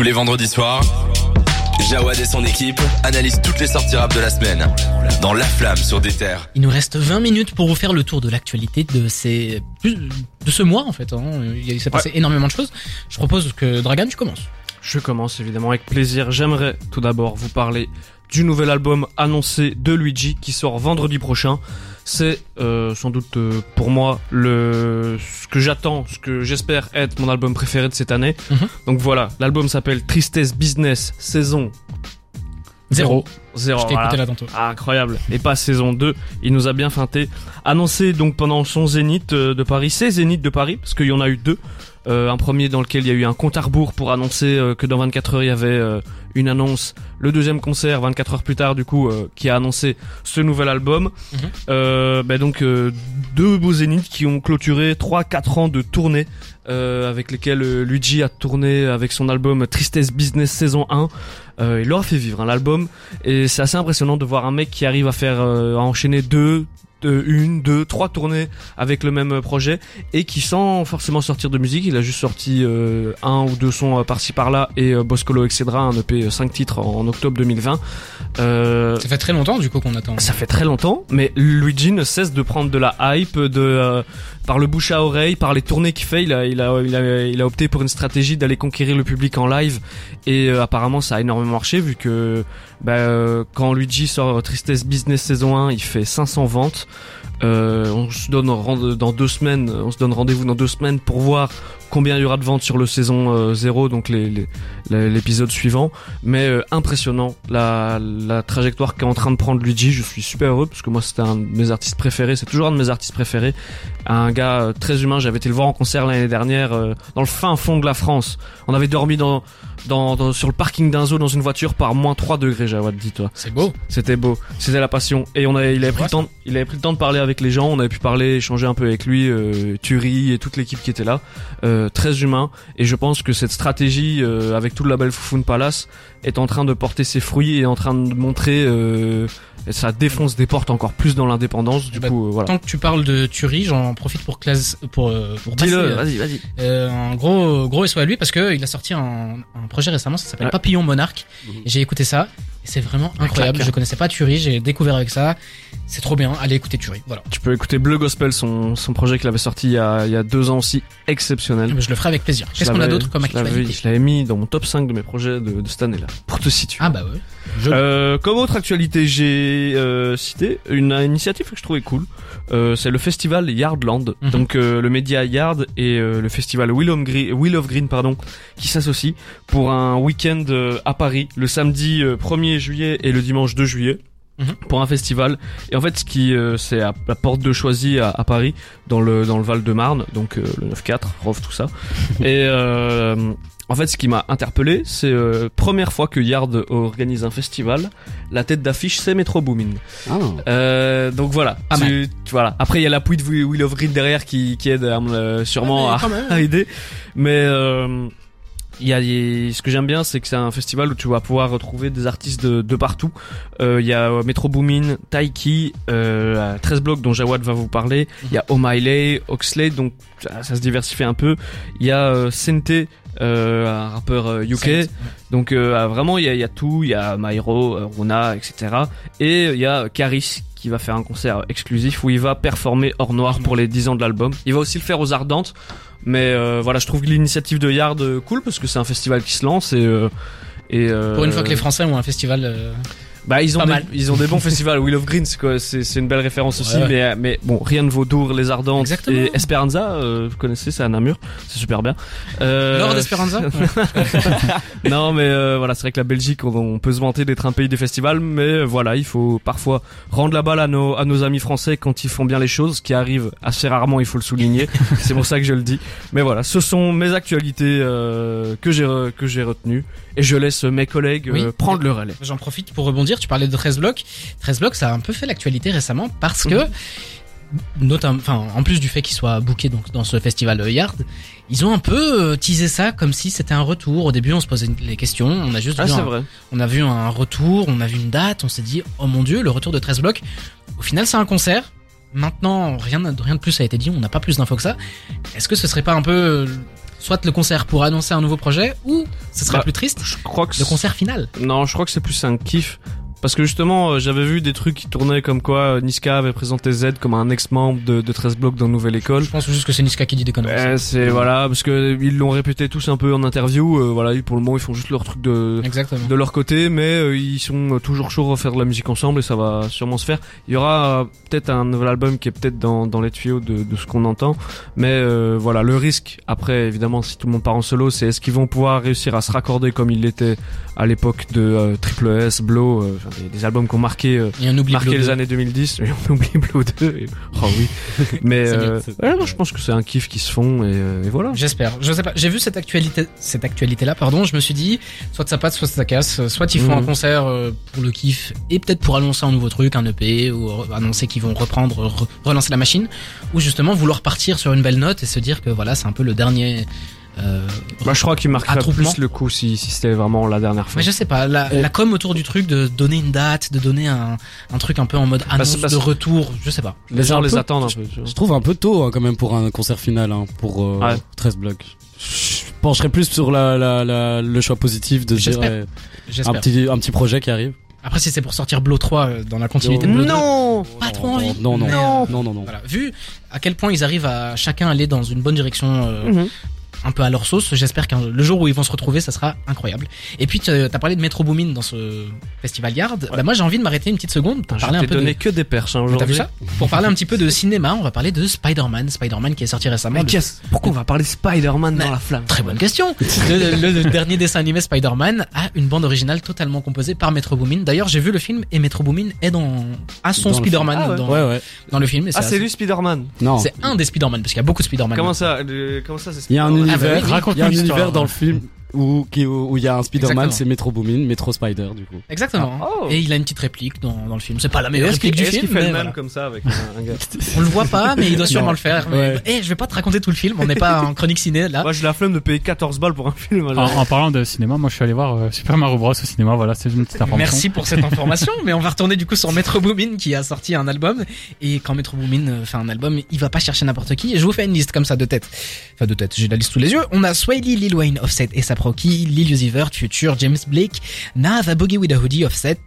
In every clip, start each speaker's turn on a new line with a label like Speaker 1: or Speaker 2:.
Speaker 1: Tous les vendredis soirs, Jawad et son équipe analysent toutes les sorties rap de la semaine dans La Flamme sur des terres.
Speaker 2: Il nous reste 20 minutes pour vous faire le tour de l'actualité de ces de ce mois en fait. Hein. Il s'est passé énormément de choses. Je propose que Dragan, tu commences.
Speaker 3: Je commence évidemment avec plaisir. J'aimerais tout d'abord vous parler du nouvel album annoncé de Luigi qui sort vendredi prochain. C'est euh, sans doute euh, pour moi le ce que j'attends, ce que j'espère être mon album préféré de cette année.
Speaker 2: Mhm.
Speaker 3: Donc voilà, l'album s'appelle Tristesse Business saison
Speaker 2: Zéro.
Speaker 3: Zéro.
Speaker 2: Je t'ai
Speaker 3: voilà.
Speaker 2: écouté là tantôt.
Speaker 3: Ah, incroyable. Et pas saison 2. Il nous a bien feinté. Annoncé donc pendant son Zénith euh, de Paris, c'est Zénith de Paris, parce qu'il y en a eu deux. Euh, un premier dans lequel il y a eu un compte à rebours pour annoncer euh, que dans 24 heures il y avait euh, une annonce. Le deuxième concert 24 heures plus tard du coup qui a annoncé ce nouvel album.
Speaker 2: Mhm.
Speaker 3: Euh, bah, donc deux beaux zéniths qui ont clôturé 3-4 ans de tournée euh, avec lesquels euh, Luigi a tourné avec son album Tristesse Business saison 1. Euh, il leur a fait vivre hein, l'album et c'est assez impressionnant de voir un mec qui arrive à faire euh, à enchaîner deux, une, deux, trois tournées avec le même euh, projet et qui sans forcément sortir de musique, il a juste sorti euh, un ou deux sons euh, par-ci par-là et euh, Boscolo Excedra, un EP 5 titres en, en octobre 2020. Euh,
Speaker 2: Ça fait très longtemps du coup qu'on attend.
Speaker 3: ça fait très longtemps, mais Luigi ne cesse de prendre de la hype, de euh, par le bouche à oreille, par les tournées qu'il fait. Il a, il a, il a, opté pour une stratégie d'aller conquérir le public en live, et euh, apparemment ça a énormément marché vu que bah, euh, quand Luigi sort Tristesse Business saison 1, il fait 500 ventes. Euh, on se donne dans deux semaines, on se donne rendez-vous dans deux semaines pour voir combien il y aura de ventes sur le saison euh, 0, donc les- les- les- l'épisode suivant. Mais euh, impressionnant la, la trajectoire qu'est en train de prendre Luigi. Je suis super heureux parce que moi c'était un de mes artistes préférés. C'est toujours un de mes artistes préférés. Un gars euh, très humain. J'avais été le voir en concert l'année dernière euh, dans le fin fond de la France. On avait dormi dans, dans, dans- sur le parking d'un zoo dans une voiture par moins 3 degrés. Jawad, dis-toi.
Speaker 2: C'est beau.
Speaker 3: C'était beau, c'était la passion. Et on avait, il avait pris le temps, il avait pris le temps de parler avec les gens. On avait pu parler, échanger un peu avec lui, euh, Thury et toute l'équipe qui était là. Euh, très humain. Et je pense que cette stratégie, euh, avec tout le label Foufoune Palace, est en train de porter ses fruits et est en train de montrer, euh, ça défonce des portes encore plus dans l'indépendance. Du
Speaker 2: Bah,
Speaker 3: coup, euh, voilà.
Speaker 2: Tant que tu parles de tuerie, j'en profite pour classe pour euh, pour
Speaker 3: Dis-le,
Speaker 2: euh,
Speaker 3: vas-y, vas-y.
Speaker 2: euh, un gros gros SO à lui parce que il a sorti un, un projet récemment, ça s'appelle
Speaker 3: Ouais.
Speaker 2: Papillon Monarque. Et J'ai écouté ça c'est vraiment incroyable. Je connaissais pas Tuerie, j'ai découvert avec ça. C'est trop bien. Allez écouter Tuerie. Voilà.
Speaker 3: Tu peux écouter Bleu Gospel, son, son projet qu'il avait sorti il y, a, il y a deux ans aussi, exceptionnel.
Speaker 2: Je le ferai avec plaisir. Qu'est-ce qu'on a d'autre comme actualité
Speaker 3: Je l'avais mis dans mon top 5 de mes projets de, de cette année-là, pour te situer.
Speaker 2: Ah bah ouais. Je...
Speaker 3: Euh, comme autre actualité, j'ai euh, cité une initiative que je trouvais cool. Euh, c'est le festival Yardland.
Speaker 2: Mhm.
Speaker 3: Donc euh, le média Yard et euh, le festival Wheel of Green, Wheel of Green pardon, qui s'associent pour un week-end euh, à Paris le samedi euh, 1er juillet et le dimanche 2 juillet.
Speaker 2: Mhm.
Speaker 3: Pour un festival et en fait ce qui euh, c'est à la porte de Choisy à, à Paris dans le dans le Val de Marne donc euh, le 9-4 Rov tout ça et euh, en fait, ce qui m'a interpellé, c'est première fois que Yard organise un festival. La tête d'affiche, c'est Metro Boomin.
Speaker 4: Ah.
Speaker 3: Donc voilà.
Speaker 2: Pas
Speaker 3: Tu, tu- voilà. Après, il y a l'appui de Will of Green derrière qui, qui aide sûrement
Speaker 2: mais
Speaker 3: à, aider. Mais il y a, ce que j'aime bien, c'est que c'est un festival où tu vas pouvoir retrouver des artistes de, de partout. Euh, Il y a euh, Metro Boomin, Taiki, euh, 13 blocs dont Jawad va vous parler. Il y a O'Malley, Oxlade, donc ça, ça se diversifie un peu. Il y a euh, Sente, euh, un rappeur euh, UK.
Speaker 2: C'est-
Speaker 3: Donc euh, ah, vraiment il y a, il y a tout, il y a Myro, euh, Runa, etc. Et il y a Caris qui va faire un concert exclusif où il va performer hors noir pour les 10 ans de l'album. Il va aussi le faire aux Ardentes. Mais euh, voilà, je trouve l'initiative de Yard euh, cool parce que c'est un festival qui se lance et euh, et
Speaker 2: Pour une fois que les Français ont un festival.
Speaker 3: Bah ils ont des, ils ont des bons festivals. Will of Green c'est quoi c'est c'est une belle référence aussi
Speaker 2: Ouais.
Speaker 3: mais mais bon rien ne vaut Dour les Ardentes
Speaker 2: Exactement.
Speaker 3: et Esperanza euh, vous connaissez c'est à Namur c'est super bien. Euh,
Speaker 2: Lord Esperanza Ouais.
Speaker 3: non mais euh, voilà c'est vrai que la Belgique on, on peut se vanter d'être un pays des festivals mais euh, voilà il faut parfois rendre la balle à nos à nos amis français quand ils font bien les choses ce qui arrive assez rarement il faut le souligner c'est pour ça que je le dis mais voilà ce sont mes actualités euh, que j'ai que j'ai retenues et je laisse mes collègues
Speaker 2: Oui.
Speaker 3: euh, prendre le relais
Speaker 2: J'en profite pour rebondir. Tu parlais de 13 blocs. 13 blocs, ça a un peu fait l'actualité récemment parce que, notamment, enfin, en plus du fait qu'ils soient bookés donc dans ce festival euh, Yard, ils ont un peu euh, teasé ça comme si c'était un retour. Au début, on se posait les questions. On a juste
Speaker 3: ah
Speaker 2: vu un,
Speaker 3: vrai
Speaker 2: on a vu un retour, on a vu une date. On s'est dit, oh mon dieu, le retour de 13 blocs. Au final, c'est un concert. Maintenant, rien, rien de plus a été dit. On n'a pas plus d'infos que ça. Est-ce que ce serait pas un peu soit le concert pour annoncer un nouveau projet, ou ce serait
Speaker 3: Bah,
Speaker 2: plus triste,
Speaker 3: Je crois que
Speaker 2: le concert final?
Speaker 3: Non, je crois que c'est plus un kiff. Parce que justement, euh, j'avais vu des trucs qui tournaient comme quoi euh, Niska avait présenté Z comme un ex-membre de, de 13 blocs dans Nouvelle École.
Speaker 2: Je pense juste que c'est Niska qui dit des conneries.
Speaker 3: Eh, c'est voilà, parce que ils l'ont répété tous un peu en interview. euh, voilà, ils- pour le moment, ils font juste leur truc de
Speaker 2: Exactement.
Speaker 3: de leur côté, mais euh, ils sont toujours chauds à faire de la musique ensemble et ça va sûrement se faire. Il y aura euh, peut-être un nouvel album qui est peut-être dans, dans les tuyaux de, de ce qu'on entend, mais euh, voilà, le risque, après évidemment si tout le monde part en solo, c'est est-ce qu'ils vont pouvoir réussir à se raccorder comme il l'était à l'époque de Triple S, Blow, enfin, des, des albums qui ont marqué, euh,
Speaker 2: Et on oublie
Speaker 3: marqué les
Speaker 2: 2.
Speaker 3: années 2010, et on oublie Blow 2, et... oh oui, mais
Speaker 2: bien,
Speaker 3: euh, ouais, non, je pense que c'est un kiff qui se font et, euh, et voilà.
Speaker 2: J'espère. Je sais pas. J'ai vu cette actualité, cette actualité là, pardon. Je me suis dit, soit ça passe, soit ça casse. Soit ils font
Speaker 3: Mhm.
Speaker 2: un concert euh, pour le kiff et peut-être pour annoncer un nouveau truc, un EP ou annoncer qu'ils vont reprendre, re- relancer la machine, ou justement vouloir partir sur une belle note et se dire que voilà, c'est un peu le dernier. Euh,
Speaker 3: Bah, je crois qu'il marquerait plus le coup si, si c'était vraiment la dernière fois.
Speaker 2: mais je sais pas, la,
Speaker 4: Et-
Speaker 2: la com autour du truc, de donner une date, de donner un, un truc un peu en mode annonce
Speaker 3: c'est parce-
Speaker 2: de retour, je sais pas.
Speaker 3: Les gens les attendent un peu.
Speaker 4: Je trouve un peu tôt hein, quand même pour un concert final hein, pour euh,
Speaker 3: Ouais.
Speaker 4: 13 blocs. Je pencherais plus sur la, la, la- le choix positif de dire ouais, un petit un petit projet qui arrive.
Speaker 2: Après, si c'est pour sortir Blow 3 euh, dans la continuité de Blow 2,
Speaker 3: Non
Speaker 2: pas trop
Speaker 4: non,
Speaker 2: envie.
Speaker 4: non non non non non non.
Speaker 2: Voilà. Vu à quel point ils arrivent à chacun aller dans une bonne direction, euh,
Speaker 3: Mhm.
Speaker 2: Un peu à leur sauce, j'espère que le jour où ils vont se retrouver, ça sera incroyable. Et puis, tu as parlé de Metro Boomin dans ce festival Yard. Bah, moi, j'ai envie de m'arrêter une petite seconde pour
Speaker 3: Je
Speaker 2: parler un
Speaker 3: t'ai
Speaker 2: peu
Speaker 3: donné
Speaker 2: de...
Speaker 3: que des perches hein, aujourd'hui.
Speaker 2: ça? Pour parler un petit peu de cinéma, on va parler de Spider-Man. Spider-Man qui est sorti récemment.
Speaker 3: Mais
Speaker 2: Le-
Speaker 3: Pourquoi on va parler Spider-Man dans la flamme?
Speaker 2: Très bonne question. Le, le- le dernier dessin animé Spider-Man a une bande originale totalement composée par Metro Boomin. D'ailleurs, j'ai vu le film et Metro Boomin est dans à son
Speaker 4: Dans le
Speaker 2: Spider-Man.
Speaker 3: Ah ouais.
Speaker 2: dans,
Speaker 4: Ouais ouais.
Speaker 2: dans le film. et
Speaker 3: Ah, c'est
Speaker 2: assez-
Speaker 3: lui Spider-Man?
Speaker 4: Non.
Speaker 2: C'est un des Spider-Man parce qu'il y a beaucoup de Spider-Man.
Speaker 3: Comment ça le- Comment ça c'est
Speaker 4: Il y a un
Speaker 3: Spider-Man
Speaker 2: Ah, bah
Speaker 4: univers,
Speaker 2: oui.
Speaker 4: il y a un univers dans le film où qui- où où il y a un Spider-Man, c'est Metro Boomin, Metro Spider du coup.
Speaker 2: Exactement.
Speaker 3: Ah, oh.
Speaker 2: Et il a une petite réplique dans, dans le film. C'est pas la meilleure réplique du film,
Speaker 3: fait
Speaker 2: mais
Speaker 3: le
Speaker 2: voilà.
Speaker 3: même comme ça avec un, un gars
Speaker 2: On le voit pas, mais il doit sûrement
Speaker 4: Non.
Speaker 2: le faire. Mais,
Speaker 4: Ouais.
Speaker 2: Eh, je vais pas te raconter tout le film. On n'est pas en chronique ciné là.
Speaker 3: Moi j'ai la flemme de payer 14 balles pour un film.
Speaker 5: En,
Speaker 3: alors.
Speaker 5: en parlant de cinéma, moi je suis allé voir euh, Super Mario Bros au cinéma. Voilà, c'est une petite information.
Speaker 2: Merci pour cette information, mais on va retourner du coup sur Metro Boomin qui a sorti un album. Et quand Metro Boomin euh, fait un album, il va pas chercher n'importe qui. Et je vous fais une liste comme ça de tête. Enfin de tête, j'ai la liste sous les yeux. On a Swaley, Lil Wayne, Offset et Saproki, Lil Uzi Vert, Future, James Blake, Nav, A Boogie with a Hoodie, Offset.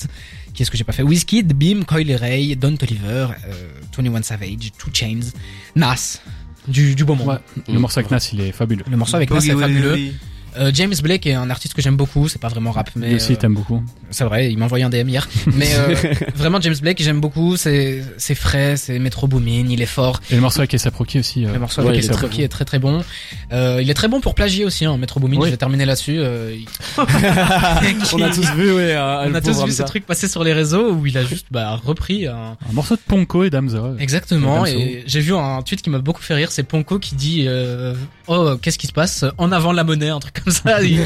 Speaker 2: Qu'est-ce que j'ai pas fait? Wizkid, Beam, Coily Ray, Don Toliver, euh, 21 Savage, Two Chains, Nas. Du, du beau monde.
Speaker 5: Ouais, le morceau avec Nas, il est fabuleux.
Speaker 2: Le morceau avec Nas est fabuleux. Euh, James Blake est un artiste que j'aime beaucoup, c'est pas vraiment rap, mais
Speaker 5: Lui aussi,
Speaker 2: euh,
Speaker 5: t'aimes beaucoup.
Speaker 2: c'est vrai, il m'a envoyé un DM hier. Mais euh, vraiment James Blake, j'aime beaucoup, c'est c'est frais, c'est Metro Boomin, il est fort.
Speaker 5: Et le morceau avec Rocky aussi. euh,
Speaker 2: Le morceau
Speaker 4: ouais,
Speaker 2: avec
Speaker 4: il est très
Speaker 2: Rocky est très très bon. Euh, il est très bon pour plagier aussi, hein, Metro Boomin.
Speaker 4: Oui.
Speaker 2: Je vais terminer là-dessus. euh, il-
Speaker 4: On a tous vu ouais,
Speaker 2: on a tous vu ce
Speaker 4: Hamza.
Speaker 2: truc passer sur les réseaux où il a juste bah, repris un...
Speaker 5: Un morceau de Ponko et Damso.
Speaker 2: Exactement,
Speaker 5: Et
Speaker 2: j'ai vu un tweet qui m'a beaucoup fait rire, c'est Ponko qui dit euh, Oh, qu'est-ce qui se passe En avant la monnaie, un truc comme ça. Il,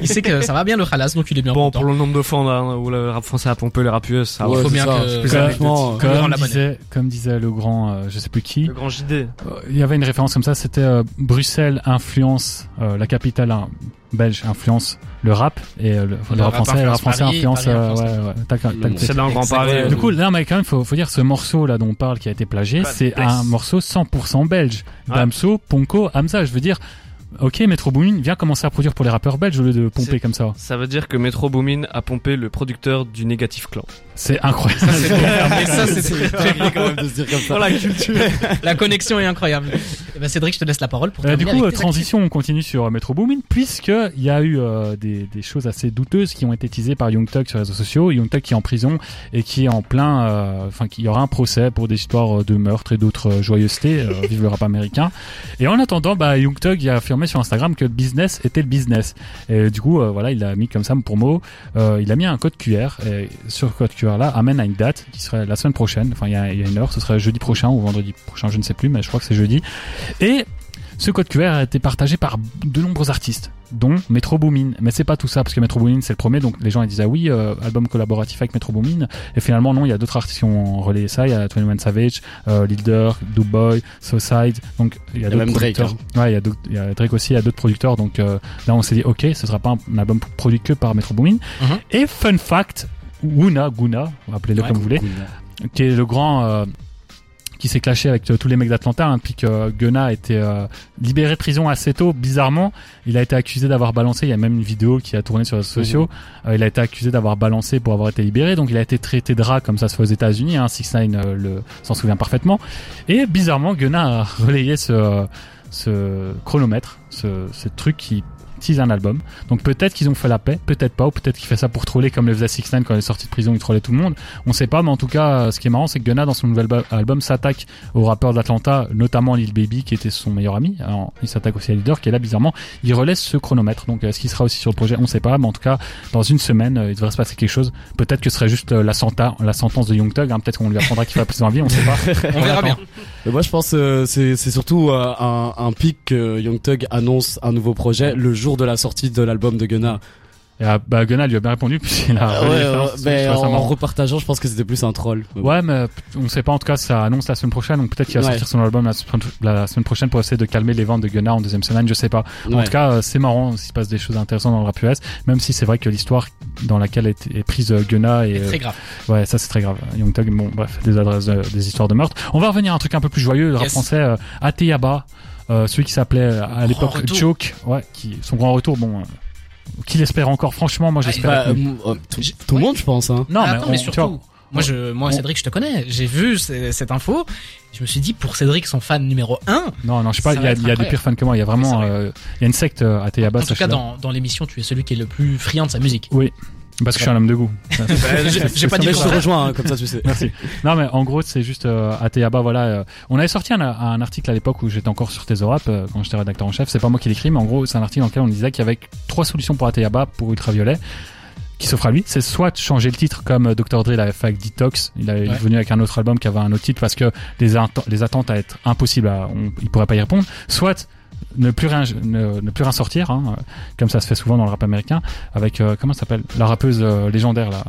Speaker 2: il sait que ça va bien le halas, donc il est bien
Speaker 3: Bon,
Speaker 2: content.
Speaker 3: pour le nombre de fois là, où le rap français a pompé les rap US, ça
Speaker 4: Ouais,
Speaker 3: va.
Speaker 2: faut bien
Speaker 4: ça.
Speaker 2: que-
Speaker 5: Comme disait, comme disait le grand, euh, je sais plus qui,
Speaker 3: Le grand JD.
Speaker 5: euh, il y avait une référence comme ça, c'était euh, Bruxelles influence, euh, la capitale hein, belge influence le rap et euh, le, le rap
Speaker 2: rap
Speaker 5: français, le rap
Speaker 2: influence
Speaker 5: français
Speaker 2: Paris,
Speaker 5: influence,
Speaker 2: Paris influence
Speaker 5: ouais, ouais,
Speaker 4: Le.
Speaker 3: C'est dans le Grand. Paris.
Speaker 5: Du coup, là, mais quand même, faut, faut dire, ce morceau là dont on parle qui a été plagié, c'est un morceau 100% belge. Damso, Ponko, Hamza. Je veux dire, ok, Metro Boomin vient commencer à produire pour les rappeurs belges au lieu de pomper comme ça.
Speaker 3: Ça veut dire que Metro Boomin a pompé le producteur du Négatif Clan.
Speaker 5: C'est incroyable.
Speaker 2: Ça, c'est
Speaker 4: quand même de se dire comme ça.
Speaker 3: la culture.
Speaker 2: La connexion est incroyable. Eh ben, Cédric, je te laisse la parole pour
Speaker 5: Euh, du coup, euh, transition, on continue sur euh, Metro Boomin, puisqu'il y a eu euh, des, des choses assez douteuses qui ont été teasées par Young sur les réseaux sociaux. Young qui est en prison et qui est en plein, euh, enfin, qu'il y aura un procès pour des histoires euh, de meurtre et d'autres euh, joyeusetés. euh, vive le rap américain. Et en attendant, bah, Young a affirmé sur Instagram que business était le business. Et du coup, euh, voilà, il a mis comme ça pour mot, euh, il a mis un code QR. Et sur code QR là, amène à une date qui serait la semaine prochaine. Enfin, il y il y a une heure, ce serait jeudi prochain ou vendredi prochain, je ne sais plus, mais je crois que c'est jeudi. Et ce code QR a été partagé par de nombreux artistes, dont Metro Boomin. Mais c'est pas tout ça, parce que Metro Boomin c'est le premier, donc les gens ils disaient ah oui, euh, album collaboratif avec Metro Boomin. Et finalement non, il y a d'autres artistes qui ont relayé ça. Il y a 21 Savage, euh, Lil Durk, Boy, Suicide. Donc il y a d'autres
Speaker 4: même Drake,
Speaker 5: producteurs. Ouais, il y a il y a Drake aussi, il y a d'autres producteurs. Donc euh, là on s'est dit ok, ce sera pas un, album produit que par Metro Boomin.
Speaker 2: Mhm.
Speaker 5: Et fun fact, Wuna, Guna, appelez-le
Speaker 2: Ouais.
Speaker 5: comme vous voulez, qui est le grand euh, qui s'est clashé avec euh, tous les mecs d'Atlanta, hein, puis que euh, Gunna a été euh, libéré de prison assez tôt. Bizarrement, il a été accusé d'avoir balancé. Il y a même une vidéo qui a tourné sur les réseaux sociaux. Euh, il a été accusé d'avoir balancé pour avoir été libéré. Donc, il a été traité de rat comme ça se fait aux États-Unis. Hein, Six Nine euh, le s'en souvient parfaitement. Et bizarrement, Gunna a relayé ce ce chronomètre, ce, ce truc qui tease un album. Donc peut-être qu'ils ont fait la paix, peut-être pas, ou peut-être qu'il fait ça pour troller comme le faisait Six Nine quand il est sorti de prison, il trollait tout le monde. On sait pas, mais en tout cas, euh, ce qui est marrant, c'est que Gunna dans son nouvel album s'attaque aux rappeurs d'Atlanta, notamment Lil Baby qui était son meilleur ami. Alors, il s'attaque aussi à Leader qui est là bizarrement. Il relaisse ce chronomètre. Donc est-ce qu'il sera aussi sur le projet? On sait pas, mais en tout cas, dans une semaine, euh, il devrait se passer quelque chose. Peut-être que ce serait juste euh, la, senta- la sentence de Young Thug. Hein. Peut-être qu'on lui apprendra qu'il va plus en vie, on sait pas.
Speaker 2: On verra bien.
Speaker 4: Mais moi, je pense euh, c'est c'est surtout euh, un, un pic que Young Thug annonce un nouveau projet le jour de la sortie de l'album de Gunna.
Speaker 5: Et euh, bah, Gunna lui a bien répondu puisqu'il a
Speaker 4: ouais,
Speaker 5: relayé
Speaker 4: ouais, mais en, repartageant, je pense que c'était plus un troll.
Speaker 5: Ouais, mais on sait pas. En tout cas, ça annonce la semaine prochaine. Donc peut-être qu'il va
Speaker 4: Ouais.
Speaker 5: sortir son album la, semaine- prochaine pour essayer de calmer les ventes de Gunna en deuxième semaine. Je sais pas. En tout cas, euh, c'est marrant. S'il se passe des choses intéressantes dans le rap US, même si c'est vrai que l'histoire dans laquelle est, est prise euh, Gunna et
Speaker 2: C'est
Speaker 5: euh,
Speaker 2: très grave.
Speaker 5: ouais, ça c'est très grave. Young Thug, bon, bref, des adresses, de- des histoires de meurtre. On va revenir à un truc un peu plus joyeux. Le rap
Speaker 2: Yes.
Speaker 5: français, Ateyaba, euh, celui qui s'appelait euh, à l'époque. Joke, ouais, qui son grand retour. Bon, euh, qui l'espère encore. Franchement, moi
Speaker 2: Ah,
Speaker 5: j'espère.
Speaker 4: Bah, euh, euh, tout, le monde, je pense. Hein.
Speaker 5: non,
Speaker 2: Ah, attends,
Speaker 5: on-
Speaker 2: mais
Speaker 5: vois,
Speaker 2: surtout, moi, je, moi,
Speaker 5: on-
Speaker 2: Cédric, je te connais. J'ai vu cette info. Je me suis dit, pour Cédric, son fan numéro 1,
Speaker 5: Non, non, je sais pas, il y a, y des pires fans que moi. Il y a vraiment, euh, il y a une secte euh, à Théaba,
Speaker 2: en tout cas, dans l'émission, tu es celui qui est le plus friand de sa musique.
Speaker 5: Oui, parce que je suis un homme de goût.
Speaker 2: J'ai j'ai pas dit
Speaker 4: je te rejoins, hein, comme ça tu sais.
Speaker 5: Merci. Non, mais en gros, c'est juste euh, à voilà. euh, on avait sorti un, un article à l'époque où j'étais encore sur Teso Rap, euh, quand j'étais rédacteur en chef. C'est pas moi qui l'écris, mais en gros, c'est un article dans lequel on disait qu'il y avait trois solutions pour Ateyaba, pour Ultraviolet, qui s'offre à lui. C'est soit changer le titre comme euh, Dr. Dre l'avait fait avec Detox. Il est
Speaker 2: Ouais.
Speaker 5: venu avec un autre album qui avait un autre titre parce que les attentes à être impossibles, à, on, il pourrait pas y répondre. Soit ne plus rien, ne, ne plus rien sortir, hein, euh, comme ça se fait souvent dans le rap américain, avec euh, comment s'appelle la rappeuse euh, légendaire là.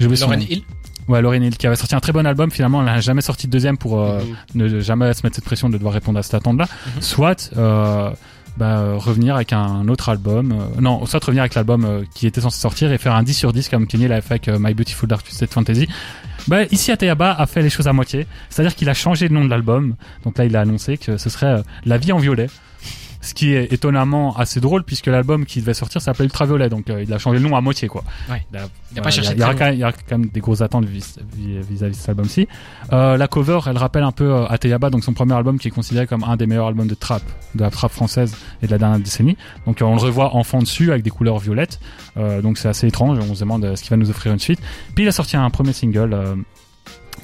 Speaker 2: Lauren. Hill.
Speaker 5: Ouais, Lauryn Hill qui avait sorti un très bon album. Finalement, elle n'a jamais sorti de deuxième pour euh,
Speaker 4: Mhm.
Speaker 5: ne jamais se mettre cette pression de devoir répondre à cette attente-là.
Speaker 2: Mhm.
Speaker 5: Soit bah, revenir avec un autre album. non, soit revenir avec l'album qui était censé sortir et faire un 10 sur 10 comme Kenny l'avait fait avec My Beautiful Dark Twisted Fantasy. Bah, ici, Ateyaba a fait les choses à moitié. C'est-à-dire qu'il a changé le nom de l'album. Donc là, il a annoncé que ce serait La vie en violet. Ce qui est étonnamment assez drôle puisque l'album qui devait sortir s'appelait Ultraviolet. Donc euh, il a changé le nom à moitié, quoi.
Speaker 2: Ouais.
Speaker 5: Il a,
Speaker 2: Il a pas cherché
Speaker 5: il y,
Speaker 2: très
Speaker 5: quand même, il y aura quand même des grosses attentes vis- vis- vis-à-vis de cet album-ci. Euh, la cover, elle rappelle un peu euh, Ateyaba, donc son premier album qui est considéré comme un des meilleurs albums de trap, de la trap française et de la dernière décennie. Donc on le revoit enfant dessus avec des couleurs violettes. Donc c'est assez étrange. On se demande ce qu'il va nous offrir une suite. Puis il a sorti un premier single.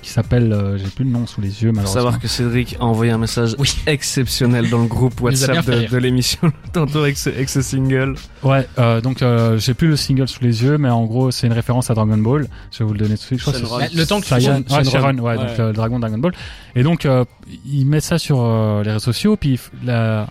Speaker 5: Qui s'appelle, euh, j'ai plus le nom sous les yeux
Speaker 3: Faut
Speaker 5: malheureusement.
Speaker 3: savoir que Cédric a envoyé un message
Speaker 2: Oui.
Speaker 3: exceptionnel dans le groupe WhatsApp de, l'émission, tantôt avec ce, avec ce single.
Speaker 5: Ouais, euh, donc euh, j'ai plus le single sous les yeux, mais en gros c'est une référence à Dragon Ball. Je vais vous le donner tout de suite. Je crois
Speaker 2: le temps que tu
Speaker 5: Saiyan- ouais,
Speaker 4: Shenron.
Speaker 5: Shenron, ouais,
Speaker 4: Ouais.
Speaker 5: donc le dragon Dragon Ball. Et donc euh, il met ça sur euh, les réseaux sociaux, puis la-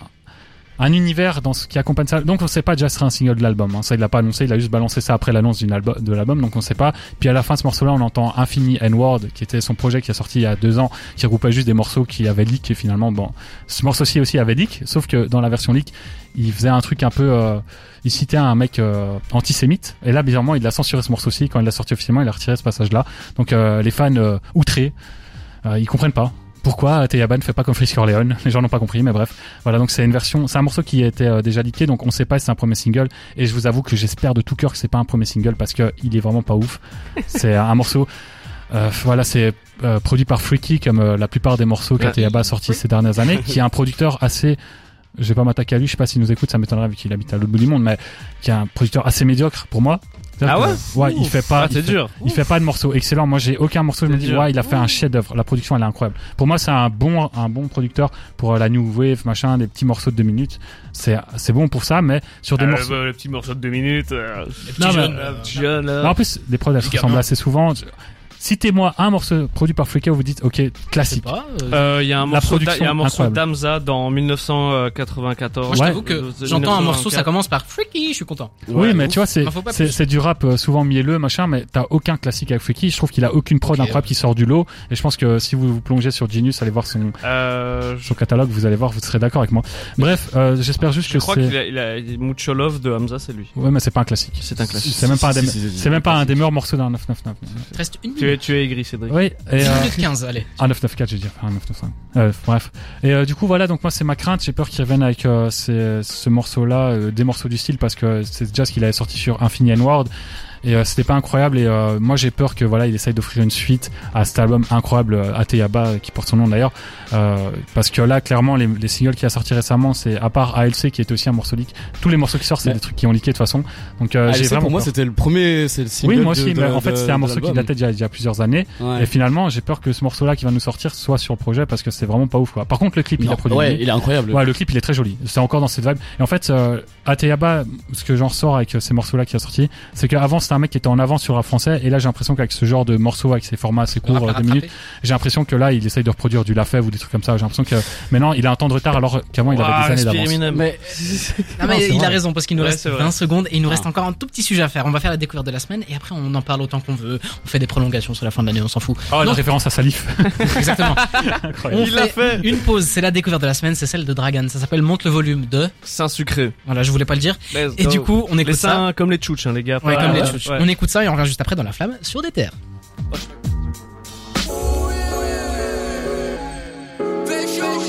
Speaker 5: un univers dans ce qui accompagne ça. Donc on sait pas déjà ce sera un single de l'album. Hein. Ça il l'a pas annoncé, il a juste balancé ça après l'annonce de l'album, donc on sait pas. Puis à la fin ce morceau-là, on entend Infini N-Word, qui était son projet qui a sorti il y a deux ans, qui regroupait juste des morceaux qui avaient leak et finalement bon, ce morceau-ci aussi avait leak, sauf que dans la version leak, il faisait un truc un peu euh, il citait un mec euh, antisémite et là bizarrement il a censuré ce morceau-ci quand il l'a sorti officiellement il a retiré ce passage-là donc euh, les fans euh, outrés euh, ils comprennent pas pourquoi Teyaba ne fait pas comme Frisk Orleans les gens n'ont pas compris mais bref. Voilà donc c'est une version c'est un morceau qui était euh, déjà leaké donc on sait pas si c'est un premier single. Et je vous avoue que j'espère de tout cœur que c'est pas un premier single parce que il est vraiment pas ouf. C'est un morceau euh, voilà, c'est euh, produit par Freaky comme euh, la plupart des morceaux
Speaker 3: Ouais.
Speaker 5: qu'Ateyaba a sortis ces dernières années, qui est un producteur assez je vais pas m'attaquer à lui, je sais pas s'il nous écoute, ça m'étonnerait vu qu'il habite à l'autre bout du monde, mais qui est un producteur assez médiocre pour moi.
Speaker 3: Ah
Speaker 5: que, Ouais, il fait pas,
Speaker 3: Ah, c'est dur.
Speaker 5: il fait pas de morceaux excellents. Moi, j'ai aucun morceau, je me dis, ouais, il a fait un chef-d'œuvre. La production, elle est incroyable. Pour moi, c'est un bon, un bon producteur pour euh, la new wave, machin, des petits morceaux de deux minutes. C'est, c'est bon pour ça, mais sur des morceaux.
Speaker 3: le petit morceau de deux minutes. euh,
Speaker 2: Les petits
Speaker 5: Non, mais-
Speaker 3: euh,
Speaker 2: euh,
Speaker 3: jeune,
Speaker 5: en plus, les prods, elles se ressemblent assez souvent. Je- Citez-moi un morceau produit par Freaky où vous dites, ok,
Speaker 2: je
Speaker 5: classique.
Speaker 2: pas. euh,
Speaker 3: Euh, Il y a un morceau,
Speaker 5: production,
Speaker 3: il y a un morceau
Speaker 5: incroyable.
Speaker 3: d'Amza dans 1994.
Speaker 2: Moi, je t'avoue que
Speaker 3: Euh,
Speaker 2: j'entends un morceau,
Speaker 3: 1994.
Speaker 2: ça commence par freaky, je suis content.
Speaker 5: Oui, mais tu vois, c'est du rap souvent mielleux, machin, mais t'as aucun classique avec Freaky. Je trouve qu'il a aucune prod
Speaker 2: Ok.
Speaker 5: incroyable qui sort du lot. Et je pense que si vous vous plongez sur Genius, allez voir son,
Speaker 3: Euh, je
Speaker 5: son catalogue, vous allez voir, vous serez d'accord avec moi. Bref, euh, j'espère juste
Speaker 3: je
Speaker 5: que
Speaker 3: crois
Speaker 5: c'est.
Speaker 3: qu'il a, il a Mucho Love de Hamza, c'est lui.
Speaker 5: Ouais, mais c'est pas un classique.
Speaker 3: C'est un classique.
Speaker 5: C'est même pas un des, c'est même pas un meilleurs morceaux d'un 999.
Speaker 2: Il te reste une
Speaker 3: Tu, Tu es, tu es aigri, Cédric.
Speaker 5: Oui, et,
Speaker 2: 10
Speaker 5: euh,
Speaker 2: 15, allez.
Speaker 5: un 994, je veux dire, un 995. Euh, bref. Et euh, du coup, voilà, donc moi, c'est ma crainte. J'ai peur qu'ils reviennent avec euh, ces- ce morceau-là, euh, des morceaux du style, parce que c'est déjà ce qu'il avait sorti sur Infinity N-Word. Et euh, c'était pas incroyable. Et euh, moi, j'ai peur que voilà, il essaye d'offrir une suite à cet album incroyable, euh, Ateyaba, qui porte son nom d'ailleurs. Euh, parce que là, clairement, les, les singles qu'il a sortis récemment, c'est à part ALC, qui est aussi un morceau leak. Tous les morceaux qui sortent, c'est des trucs qui ont leaké de toute façon. Donc, j'ai vraiment
Speaker 4: pour moi, c'était le premier, c'est le single.
Speaker 5: Oui, moi aussi,
Speaker 4: de-
Speaker 5: mais en fait, c'était un morceau qui datait a- il y a plusieurs années.
Speaker 4: Ouais.
Speaker 5: Et finalement, j'ai peur que ce morceau-là qui va nous sortir soit sur le projet parce que c'est vraiment pas ouf, quoi. Par contre, le clip, il a produit.
Speaker 4: ouais, il est incroyable.
Speaker 5: Ouais, le clip il est très joli. C'est encore dans cette vibe. Et en fait, Ateyaba, ce que j'en ressors avec ces morceaux-là qui a sorti, c'est qu'avant c'était un mec qui était en avance sur la français, et là j'ai l'impression qu'avec ce genre de morceaux, avec ces formats assez courts,
Speaker 2: Rattraper.
Speaker 5: euh, deux minutes, j'ai l'impression que là il essaye de reproduire du Lafèvre ou des trucs comme ça. J'ai l'impression que maintenant il a un temps de retard alors qu'avant il avait des années d'avance.
Speaker 4: Mais
Speaker 2: mais
Speaker 5: Non, c'est
Speaker 2: il
Speaker 5: vrai.
Speaker 2: a raison parce qu'il nous
Speaker 3: Ouais,
Speaker 2: reste
Speaker 3: c'est vrai.
Speaker 2: 20 secondes et il nous reste
Speaker 4: Ah.
Speaker 2: encore un tout petit sujet à faire. On va faire la découverte de la semaine et après on en parle autant qu'on veut. On fait des prolongations sur la fin de l'année, on s'en fout.
Speaker 5: Oh, la
Speaker 2: Non.
Speaker 5: référence à Salif.
Speaker 2: Exactement. On
Speaker 3: Il l'a
Speaker 2: fait,
Speaker 3: fait.
Speaker 2: une pause, c'est la découverte de la semaine, c'est celle de Dragan. Ça s'appelle Monte le volume de.
Speaker 3: Saint sucré.
Speaker 2: Voilà, je voulais pas le dire. Et du coup, on
Speaker 3: les
Speaker 2: écoute ça.
Speaker 3: comme les tchouches, hein, les gars.
Speaker 2: Ouais, comme les. On écoute ça et on revient juste après dans la flamme sur des terres.